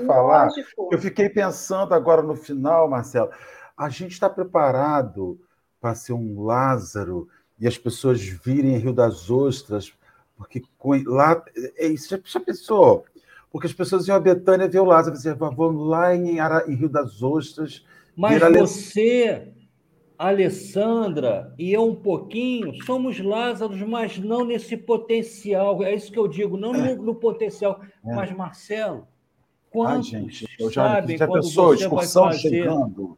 falar. Lógico. Eu fiquei pensando agora no final, Marcelo, a gente está preparado para ser um Lázaro e as pessoas virem Rio das Ostras, porque lá. É isso, já, já pensou? porque as pessoas iam a Betânia ver o Lázaro, dizer, vamos lá em, Ara, em Rio das Ostras. Mas você, Alessandra e eu um pouquinho, somos Lázaros, mas não nesse potencial. É isso que eu digo, não no, no potencial. É. Mas, Marcelo, quantos Ai, gente, eu já, sabem já quando pensou, você vai fazer... Chegando.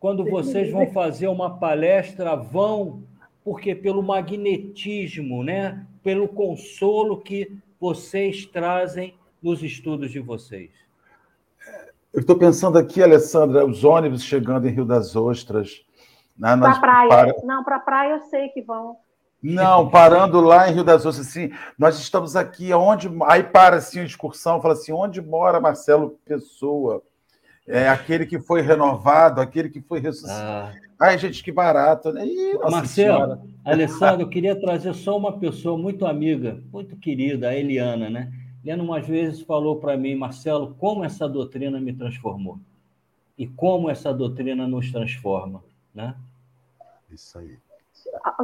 Quando vocês vão fazer uma palestra, vão, porque pelo magnetismo, né? pelo consolo que vocês trazem nos estudos de vocês? Eu estou pensando aqui, Alessandra, os ônibus chegando em Rio das Ostras. Né, para praia. Para... Não, para praia eu sei que vão. Não, parando lá em Rio das Ostras, assim, nós estamos aqui, onde. Aí para assim a excursão, fala assim: onde mora Marcelo Pessoa? É aquele que foi renovado, aquele que foi ressuscitado. Ah. Ai, gente, que barato, né? Ih, Marcelo, senhora. Alessandro, eu queria trazer só uma pessoa muito amiga, muito querida, a Eliana, né? Eliana, umas vezes, falou para mim, Marcelo, como essa doutrina me transformou. E como essa doutrina nos transforma, né? Isso aí.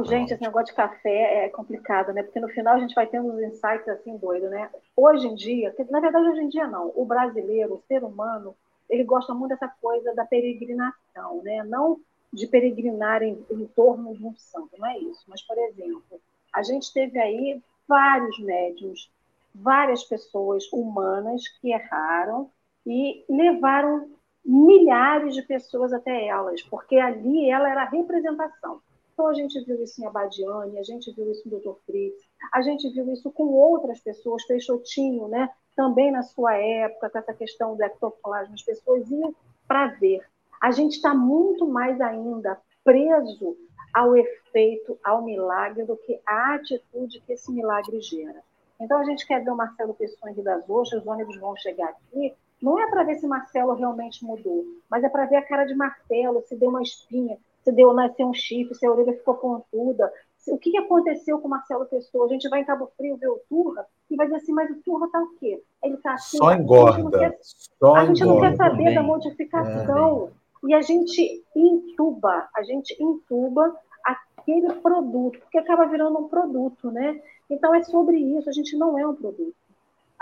Gente, esse negócio de café é complicado, né? Porque no final a gente vai tendo uns insights assim doido, né? Hoje em dia, na verdade hoje em dia não, o brasileiro, o ser humano, ele gosta muito dessa coisa da peregrinação, né? Não de peregrinar em, em torno de um santo, não é isso. Mas, por exemplo, a gente teve aí vários médiums, várias pessoas humanas que erraram e levaram milhares de pessoas até elas, porque ali ela era a representação. Então, a gente viu isso em Abadiane, a gente viu isso no Dr. Fritz, a gente viu isso com outras pessoas, Peixotinho, né? também na sua época, com essa questão do ectoplasma, as pessoas iam para ver. A gente está muito mais ainda preso ao efeito, ao milagre, do que a atitude que esse milagre gera. Então, a gente quer ver o Marcelo Pessoa em Rio das Ostras, os ônibus vão chegar aqui, não é para ver se Marcelo realmente mudou, mas é para ver a cara de Marcelo, se deu uma espinha, se deu nascer um chifre, se a orelha ficou pontuda. O que aconteceu com Marcelo Pessoa? A gente vai em Cabo Frio ver o Turra e vai dizer assim, mas o Turra está o quê? Ele está assim. Só engorda. A gente, quer, Só a gente não quer saber também. da modificação. É, e a gente intuba, a gente intuba aquele produto, porque acaba virando um produto, né? Então é sobre isso, a gente não é um produto.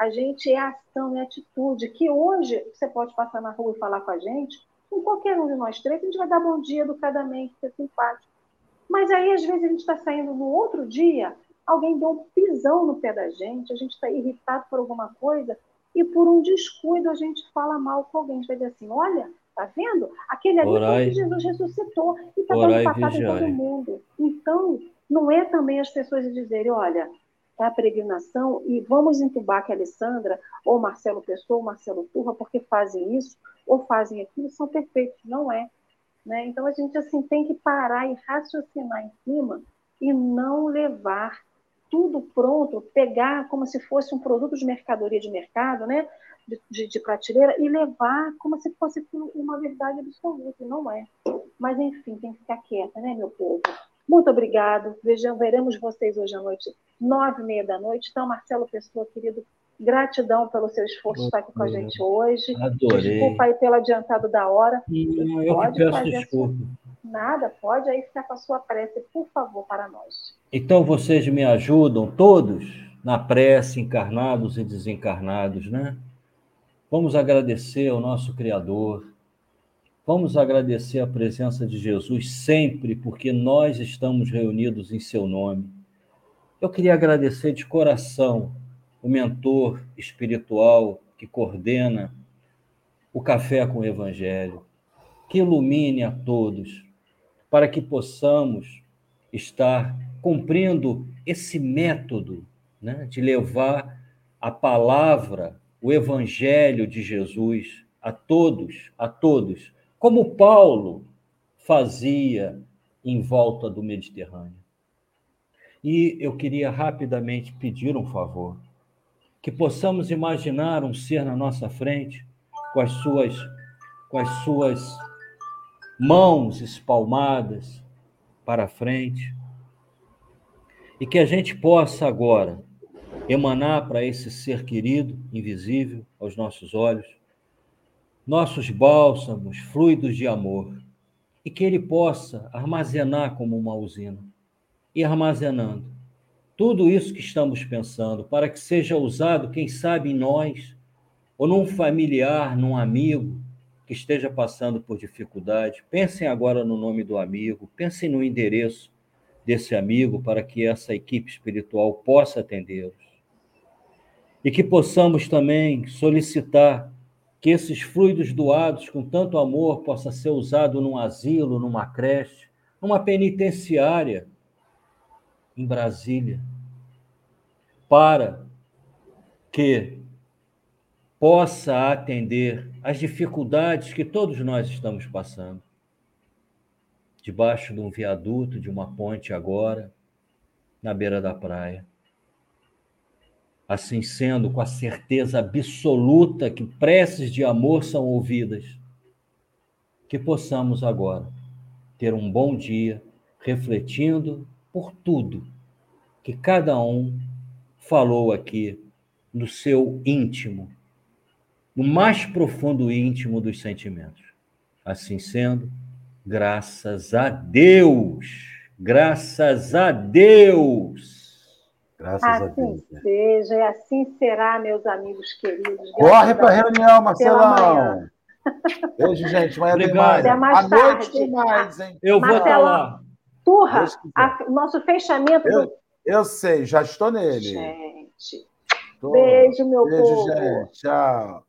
A gente é ação, é atitude, que hoje você pode passar na rua e falar com a gente, com qualquer um de nós três, a gente vai dar bom dia educadamente, ser simpático. Mas aí, às vezes, a gente está saindo no outro dia, alguém deu um pisão no pé da gente, a gente está irritado por alguma coisa, e por um descuido a gente fala mal com alguém. A gente vai dizer assim: olha, tá vendo? Aquele ali foi que Jesus ressuscitou e está dando patada em todo mundo. Então, não é também as pessoas dizerem: olha, é a peregrinação e vamos entubar que a Alessandra, ou Marcelo Pessoa, ou Marcelo Turra, porque fazem isso, ou fazem aquilo, são perfeitos. Não é. Né? Então a gente assim tem que parar e raciocinar em cima e não levar tudo pronto, pegar como se fosse um produto de mercadoria de mercado, né? De, de, de, prateleira e levar como se fosse uma verdade absoluta, não é. Mas, enfim, tem que ficar quieta, né, meu povo? Muito obrigado. Vejam, veremos vocês hoje à noite, nove e meia da noite. Então, Marcelo Pessoa, querido, Gratidão pelo seu esforço estar aqui com a gente hoje. Adorei. Desculpa aí pelo adiantado da hora. Não, eu pode peço desculpa. Sua... Nada, pode aí ficar com a sua prece, por favor, para nós. Então vocês me ajudam todos na prece, encarnados e desencarnados, né? Vamos agradecer ao nosso Criador. Vamos agradecer a presença de Jesus sempre, porque nós estamos reunidos em seu nome. Eu queria agradecer de coração o mentor espiritual que coordena o Café com o Evangelho, que ilumine a todos, para que possamos estar cumprindo esse método né, de levar a palavra, o Evangelho de Jesus a todos, a todos, como Paulo fazia em volta do Mediterrâneo. E eu queria rapidamente pedir um favor que possamos imaginar um ser na nossa frente com as suas com as suas mãos espalmadas para frente e que a gente possa agora emanar para esse ser querido, invisível aos nossos olhos, nossos bálsamos, fluidos de amor, e que ele possa armazenar como uma usina, e armazenando tudo isso que estamos pensando, para que seja usado, quem sabe, em nós, ou num familiar, num amigo que esteja passando por dificuldade. Pensem agora no nome do amigo, pensem no endereço desse amigo para que essa equipe espiritual possa atendê-los. E que possamos também solicitar que esses fluidos doados com tanto amor possa ser usado num asilo, numa creche, numa penitenciária, em Brasília, para que possa atender às dificuldades que todos nós estamos passando. Debaixo de um viaduto, de uma ponte agora, na beira da praia. Assim sendo, com a certeza absoluta que preces de amor são ouvidas, que possamos agora ter um bom dia refletindo por tudo que cada um falou aqui no seu íntimo, no mais profundo íntimo dos sentimentos. Assim sendo, graças a Deus, graças a Deus. Graças assim a Deus. seja, e assim será, meus amigos queridos. Corre para a reunião, Marcelão. Beijo, gente. Amanhã Obrigado. tem mais. Até mais tarde. Tem mais, hein? Eu vou estar lá. Turra, o nosso fechamento. Eu, do... eu sei, já estou nele. Gente. Tô. Beijo, meu Beijo, povo. gente. Tchau.